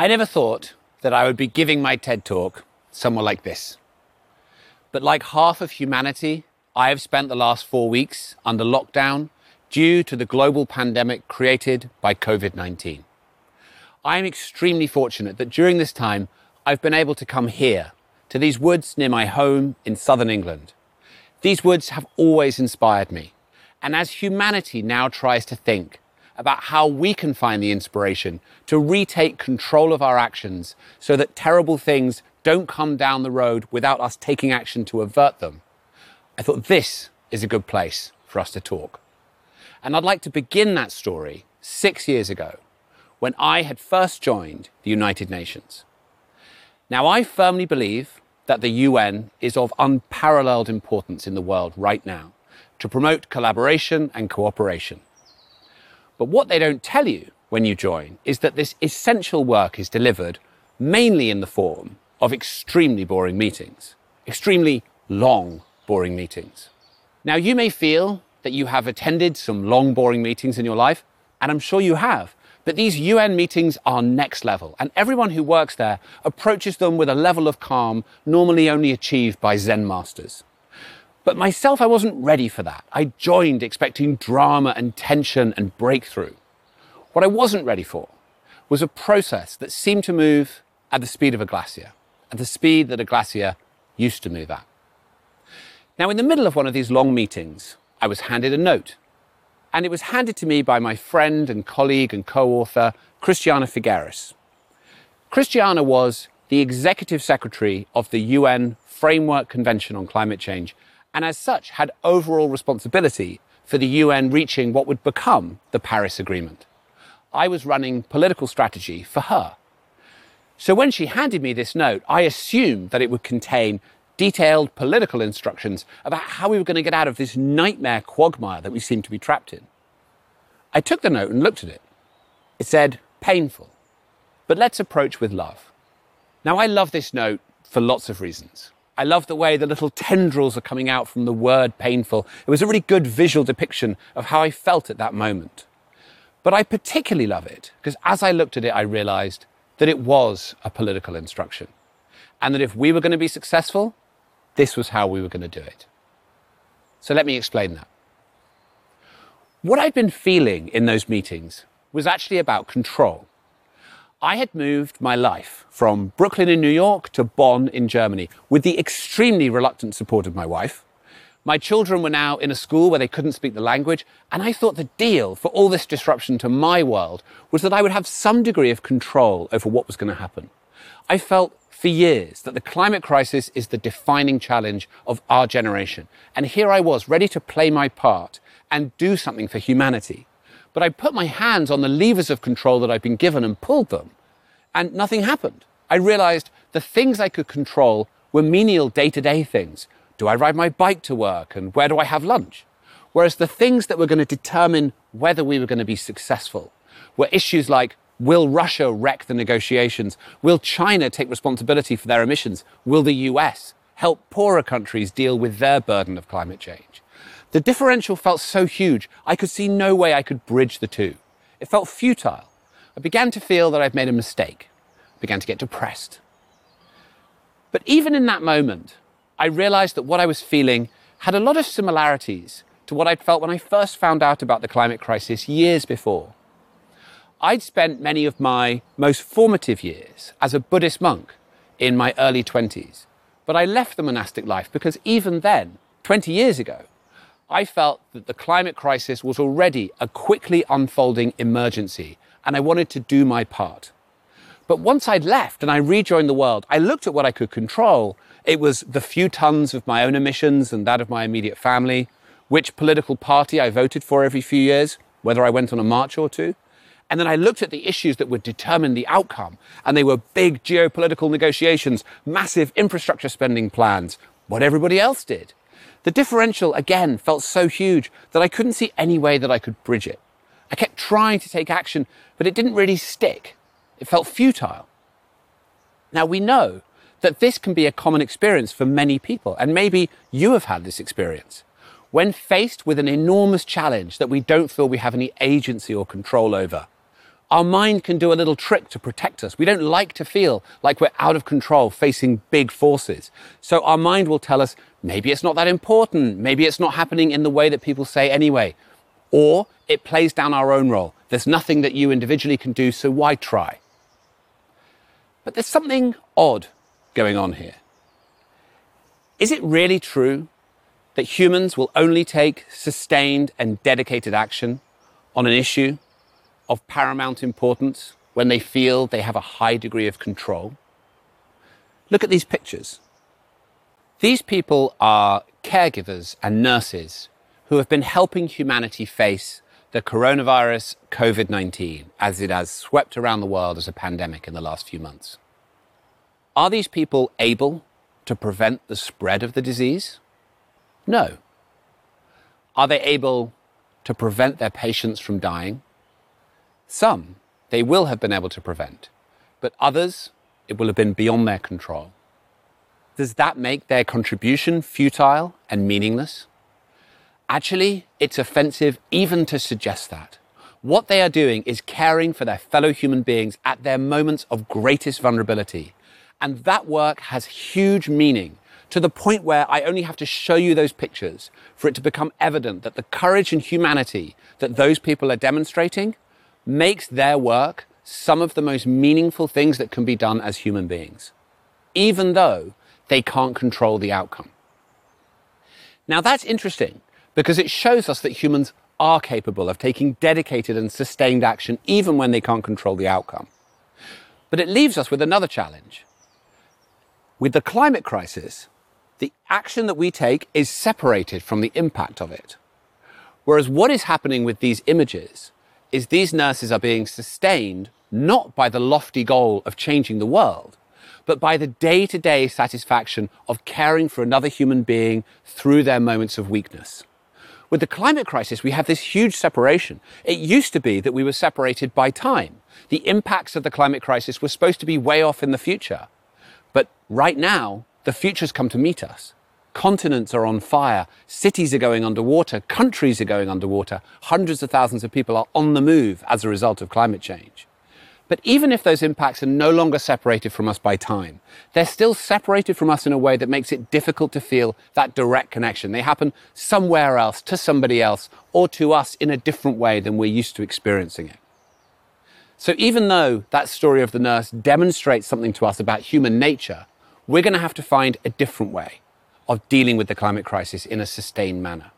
I never thought that I would be giving my TED talk somewhere like this. But like half of humanity, I have spent the last four weeks under lockdown due to the global pandemic created by COVID 19. I am extremely fortunate that during this time, I've been able to come here to these woods near my home in southern England. These woods have always inspired me. And as humanity now tries to think about how we can find the inspiration to retake control of our actions so that terrible things don't come down the road without us taking action to avert them, I thought this is a good place for us to talk. And I'd like to begin that story six years ago when I had first joined the United Nations. Now, I firmly believe that the UN is of unparalleled importance in the world right now to promote collaboration and cooperation. But what they don't tell you when you join is that this essential work is delivered mainly in the form of extremely boring meetings, extremely long, boring meetings. Now, you may feel that you have attended some long, boring meetings in your life, and I'm sure you have. But these UN meetings are next level, and everyone who works there approaches them with a level of calm normally only achieved by Zen masters. But myself, I wasn't ready for that. I joined expecting drama and tension and breakthrough. What I wasn't ready for was a process that seemed to move at the speed of a glacier, at the speed that a glacier used to move at. Now, in the middle of one of these long meetings, I was handed a note. And it was handed to me by my friend and colleague and co author, Christiana Figueres. Christiana was the executive secretary of the UN Framework Convention on Climate Change and as such had overall responsibility for the UN reaching what would become the Paris Agreement. I was running political strategy for her. So when she handed me this note, I assumed that it would contain detailed political instructions about how we were going to get out of this nightmare quagmire that we seemed to be trapped in. I took the note and looked at it. It said, painful, but let's approach with love. Now, I love this note for lots of reasons. I love the way the little tendrils are coming out from the word painful. It was a really good visual depiction of how I felt at that moment. But I particularly love it because as I looked at it, I realized that it was a political instruction. And that if we were going to be successful, this was how we were going to do it. So let me explain that. What I'd been feeling in those meetings was actually about control. I had moved my life from Brooklyn in New York to Bonn in Germany with the extremely reluctant support of my wife. My children were now in a school where they couldn't speak the language, and I thought the deal for all this disruption to my world was that I would have some degree of control over what was going to happen. I felt for years that the climate crisis is the defining challenge of our generation. And here I was, ready to play my part and do something for humanity. But I put my hands on the levers of control that I'd been given and pulled them, and nothing happened. I realized the things I could control were menial day to day things. Do I ride my bike to work and where do I have lunch? Whereas the things that were going to determine whether we were going to be successful were issues like will Russia wreck the negotiations? Will China take responsibility for their emissions? Will the US help poorer countries deal with their burden of climate change? The differential felt so huge, I could see no way I could bridge the two. It felt futile. I began to feel that I'd made a mistake, I began to get depressed. But even in that moment, I realized that what I was feeling had a lot of similarities to what I'd felt when I first found out about the climate crisis years before. I'd spent many of my most formative years as a Buddhist monk in my early 20s, but I left the monastic life because even then, 20 years ago, I felt that the climate crisis was already a quickly unfolding emergency, and I wanted to do my part. But once I'd left and I rejoined the world, I looked at what I could control. It was the few tons of my own emissions and that of my immediate family, which political party I voted for every few years, whether I went on a march or two. And then I looked at the issues that would determine the outcome, and they were big geopolitical negotiations, massive infrastructure spending plans, what everybody else did. The differential, again, felt so huge that I couldn't see any way that I could bridge it. I kept trying to take action, but it didn't really stick. It felt futile. Now, we know that this can be a common experience for many people, and maybe you have had this experience. When faced with an enormous challenge that we don't feel we have any agency or control over, Our mind can do a little trick to protect us. We don't like to feel like we're out of control facing big forces. So our mind will tell us maybe it's not that important. Maybe it's not happening in the way that people say anyway. Or it plays down our own role. There's nothing that you individually can do, so why try? But there's something odd going on here. Is it really true that humans will only take sustained and dedicated action on an issue of paramount importance when they feel they have a high degree of control. Look at these pictures. These people are caregivers and nurses who have been helping humanity face the coronavirus COVID 19 as it has swept around the world as a pandemic in the last few months. Are these people able to prevent the spread of the disease? No. Are they able to prevent their patients from dying? Some they will have been able to prevent, but others it will have been beyond their control. Does that make their contribution futile and meaningless? Actually, it's offensive even to suggest that. What they are doing is caring for their fellow human beings at their moments of greatest vulnerability. And that work has huge meaning to the point where I only have to show you those pictures for it to become evident that the courage and humanity that those people are demonstrating makes their work some of the most meaningful things that can be done as human beings, even though they can't control the outcome. Now that's interesting because it shows us that humans are capable of taking dedicated and sustained action even when they can't control the outcome. But it leaves us with another challenge. With the climate crisis, the action that we take is separated from the impact of it. Whereas what is happening with these images is these nurses are being sustained not by the lofty goal of changing the world, but by the day to day satisfaction of caring for another human being through their moments of weakness. With the climate crisis, we have this huge separation. It used to be that we were separated by time. The impacts of the climate crisis were supposed to be way off in the future. But right now, the future's come to meet us. Continents are on fire. Cities are going underwater. Countries are going underwater. Hundreds of thousands of people are on the move as a result of climate change. But even if those impacts are no longer separated from us by time, they're still separated from us in a way that makes it difficult to feel that direct connection. They happen somewhere else, to somebody else, or to us in a different way than we're used to experiencing it. So even though that story of the nurse demonstrates something to us about human nature, we're going to have to find a different way of dealing with the climate crisis in a sustained manner.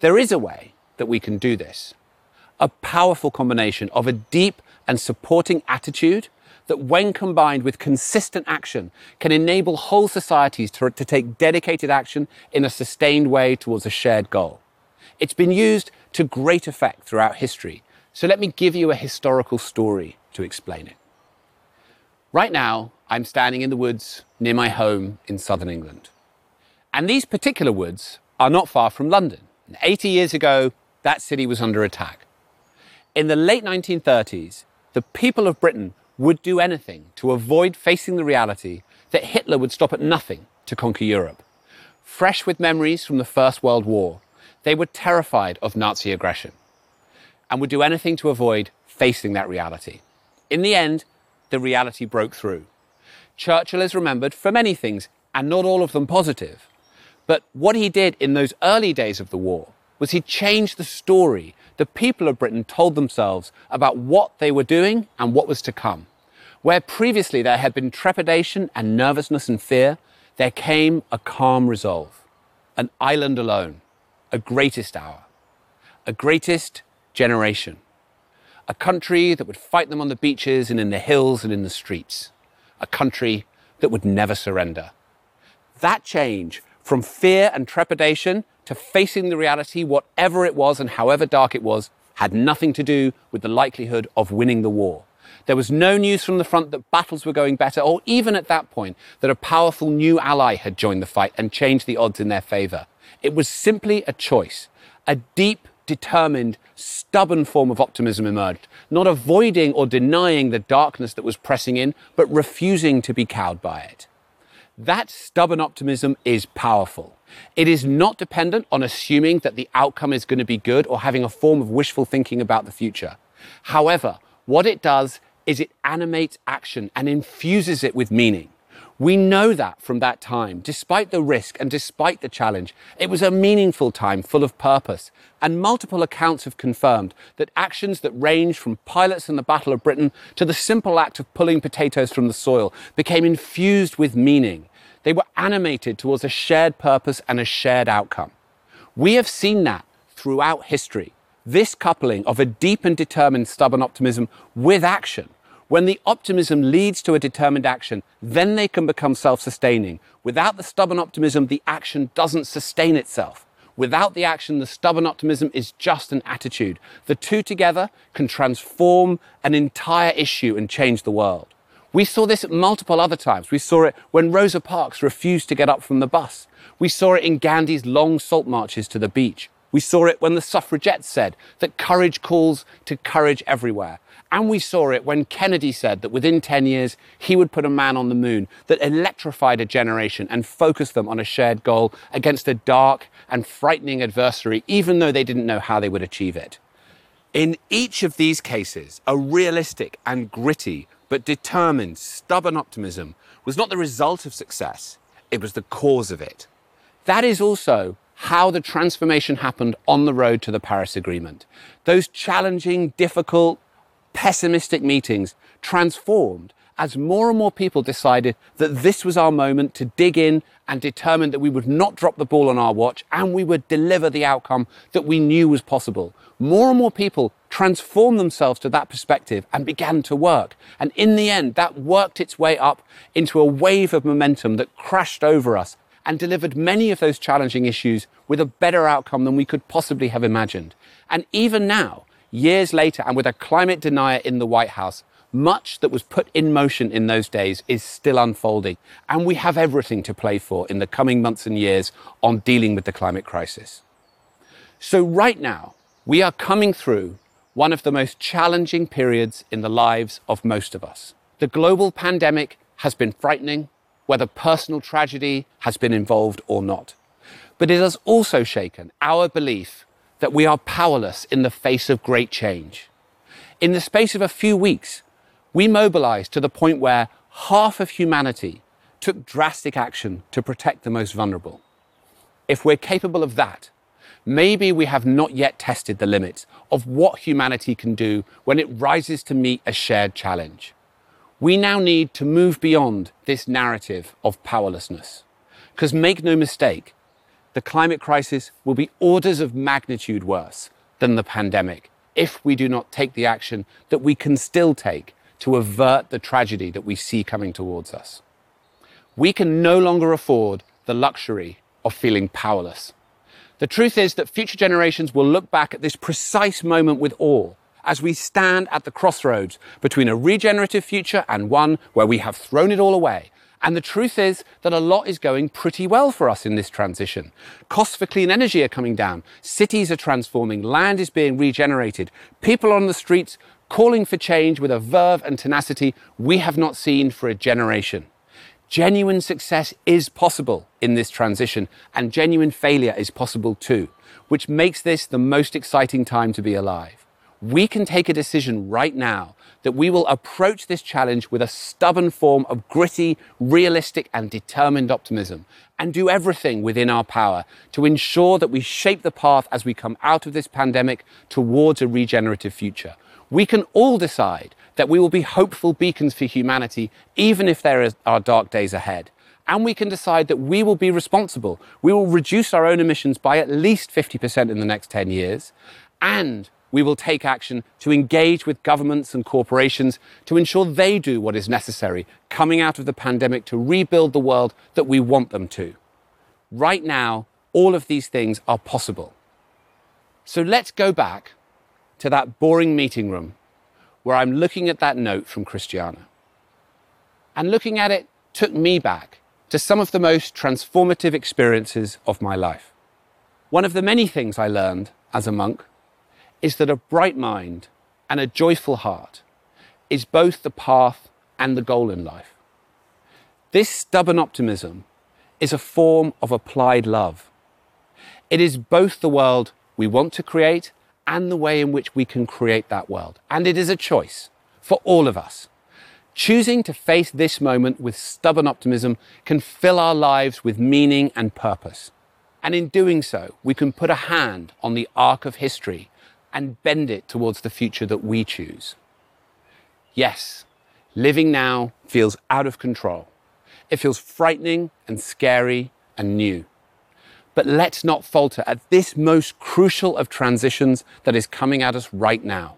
There is a way that we can do this. A powerful combination of a deep and supporting attitude that, when combined with consistent action, can enable whole societies to, to, take dedicated action in a sustained way towards a shared goal. It's been used to great effect throughout history, so let me give you a historical story to explain it. Right now, I'm standing in the woods near my home in southern England. And these particular woods are not far from London. 80 years ago, that city was under attack. In the late 1930s, the people of Britain would do anything to avoid facing the reality that Hitler would stop at nothing to conquer Europe. Fresh with memories from the First World War, they were terrified of Nazi aggression and would do anything to avoid facing that reality. In the end, the reality broke through. Churchill is remembered for many things, and not all of them positive. But what he did in those early days of the war was he changed the story the people of Britain told themselves about what they were doing and what was to come. Where previously there had been trepidation and nervousness and fear, there came a calm resolve. An island alone, a greatest hour, a greatest generation, a country that would fight them on the beaches and in the hills and in the streets, a country that would never surrender. That change from fear and trepidation to facing the reality, whatever it was and however dark it was, had nothing to do with the likelihood of winning the war. There was no news from the front that battles were going better, or even at that point, that a powerful new ally had joined the fight and changed the odds in their favor. It was simply a choice. A deep, determined, stubborn form of optimism emerged, not avoiding or denying the darkness that was pressing in, but refusing to be cowed by it. That stubborn optimism is powerful. It is not dependent on assuming that the outcome is going to be good or having a form of wishful thinking about the future. However, what it does is it animates action and infuses it with meaning. We know that from that time, despite the risk and despite the challenge, it was a meaningful time full of purpose. And multiple accounts have confirmed that actions that range from pilots in the Battle of Britain to the simple act of pulling potatoes from the soil became infused with meaning. They were animated towards a shared purpose and a shared outcome. We have seen that throughout history. This coupling of a deep and determined stubborn optimism with action when the optimism leads to a determined action, then they can become self sustaining. Without the stubborn optimism, the action doesn't sustain itself. Without the action, the stubborn optimism is just an attitude. The two together can transform an entire issue and change the world. We saw this at multiple other times. We saw it when Rosa Parks refused to get up from the bus. We saw it in Gandhi's long salt marches to the beach. We saw it when the suffragettes said that courage calls to courage everywhere. And we saw it when Kennedy said that within 10 years he would put a man on the moon that electrified a generation and focused them on a shared goal against a dark and frightening adversary, even though they didn't know how they would achieve it. In each of these cases, a realistic and gritty but determined, stubborn optimism was not the result of success, it was the cause of it. That is also how the transformation happened on the road to the Paris Agreement. Those challenging, difficult, pessimistic meetings transformed as more and more people decided that this was our moment to dig in and determine that we would not drop the ball on our watch and we would deliver the outcome that we knew was possible. More and more people transformed themselves to that perspective and began to work. And in the end, that worked its way up into a wave of momentum that crashed over us and delivered many of those challenging issues with a better outcome than we could possibly have imagined. And even now, years later, and with a climate denier in the White House, much that was put in motion in those days is still unfolding. And we have everything to play for in the coming months and years on dealing with the climate crisis. So, right now, we are coming through one of the most challenging periods in the lives of most of us. The global pandemic has been frightening, whether personal tragedy has been involved or not. But it has also shaken our belief that we are powerless in the face of great change. In the space of a few weeks, we mobilized to the point where half of humanity took drastic action to protect the most vulnerable. If we're capable of that, maybe we have not yet tested the limits of what humanity can do when it rises to meet a shared challenge. We now need to move beyond this narrative of powerlessness. Because make no mistake, the climate crisis will be orders of magnitude worse than the pandemic if we do not take the action that we can still take to avert the tragedy that we see coming towards us. We can no longer afford the luxury of feeling powerless. The truth is that future generations will look back at this precise moment with awe as we stand at the crossroads between a regenerative future and one where we have thrown it all away and the truth is that a lot is going pretty well for us in this transition. Costs for clean energy are coming down. Cities are transforming. Land is being regenerated. People on the streets calling for change with a verve and tenacity we have not seen for a generation. Genuine success is possible in this transition, and genuine failure is possible too, which makes this the most exciting time to be alive. We can take a decision right now that we will approach this challenge with a stubborn form of gritty, realistic, and determined optimism, and do everything within our power to ensure that we shape the path as we come out of this pandemic towards a regenerative future. We can all decide that we will be hopeful beacons for humanity, even if there are dark days ahead. And we can decide that we will be responsible. We will reduce our own emissions by at least 50% in the next 10 years. And we will take action to engage with governments and corporations to ensure they do what is necessary coming out of the pandemic to rebuild the world that we want them to. Right now, all of these things are possible. So let's go back to that boring meeting room where I'm looking at that note from Christiana. And looking at it took me back to some of the most transformative experiences of my life. One of the many things I learned as a monk is that a bright mind and a joyful heart is both the path and the goal in life. This stubborn optimism is a form of applied love. It is both the world we want to create and the way in which we can create that world. And it is a choice for all of us. Choosing to face this moment with stubborn optimism can fill our lives with meaning and purpose. And in doing so, we can put a hand on the arc of history and bend it towards the future that we choose. Yes, living now feels out of control. It feels frightening and scary and new. But let's not falter at this most crucial of transitions that is coming at us right now.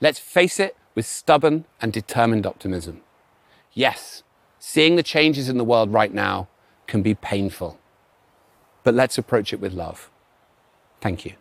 Let's face it with stubborn and determined optimism. Yes, seeing the changes in the world right now can be painful, but let's approach it with love. Thank you.